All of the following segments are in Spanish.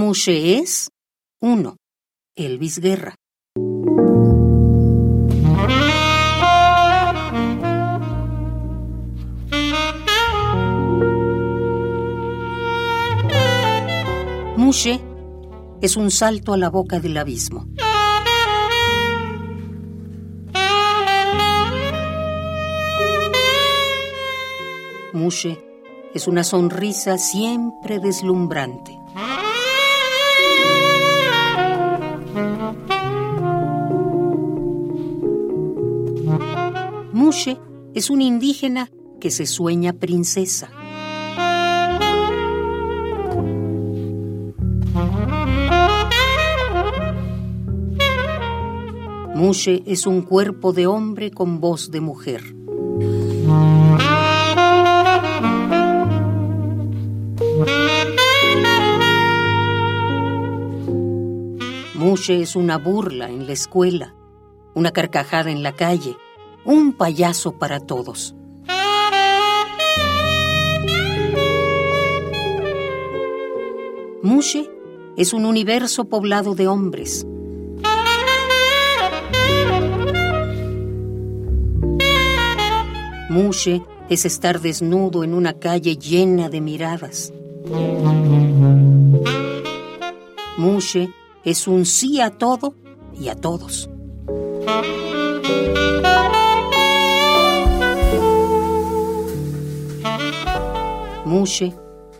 mushe es 1. Elvis Guerra. Mushe es un salto a la boca del abismo. Mushe es una sonrisa siempre deslumbrante. Mushe es un indígena que se sueña princesa. Mushe es un cuerpo de hombre con voz de mujer. Mushe es una burla en la escuela, una carcajada en la calle, un payaso para todos. Mushe es un universo poblado de hombres. Mushe es estar desnudo en una calle llena de miradas. Mushe es un sí a todo y a todos. Mushe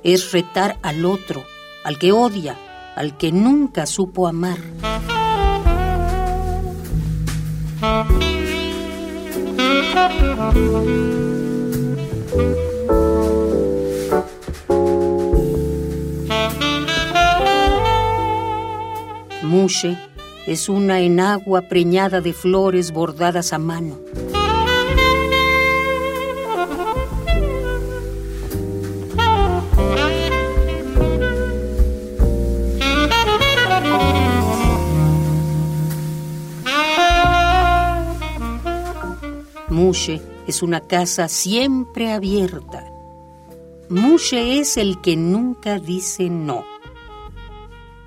es retar al otro, al que odia, al que nunca supo amar. Mushe es una enagua preñada de flores bordadas a mano. Mushe es una casa siempre abierta. Mushe es el que nunca dice no.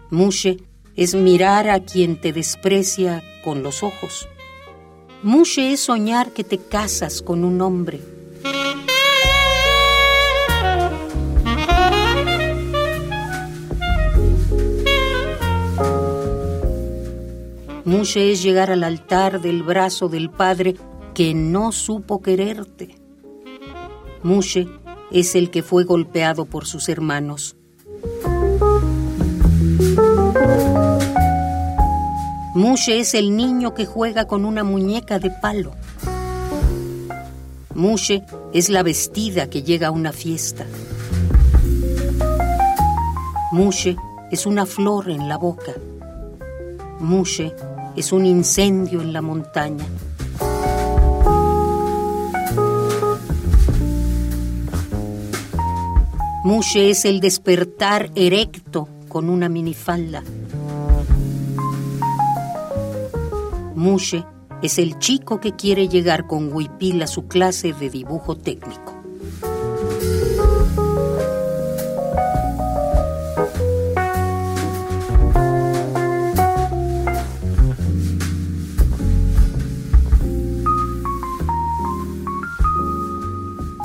Mushe es mirar a quien te desprecia con los ojos. Mushe es soñar que te casas con un hombre. Mushe es llegar al altar del brazo del Padre que no supo quererte. Mushe es el que fue golpeado por sus hermanos. Mushe es el niño que juega con una muñeca de palo. Mushe es la vestida que llega a una fiesta. Mushe es una flor en la boca. Mushe es un incendio en la montaña. Mushe es el despertar erecto con una minifalda. Mushe es el chico que quiere llegar con huipil a su clase de dibujo técnico.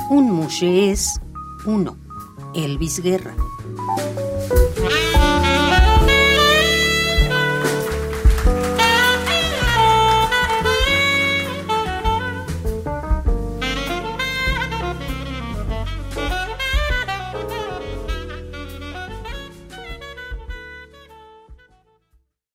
Un mushe es uno. Elvis Guerra.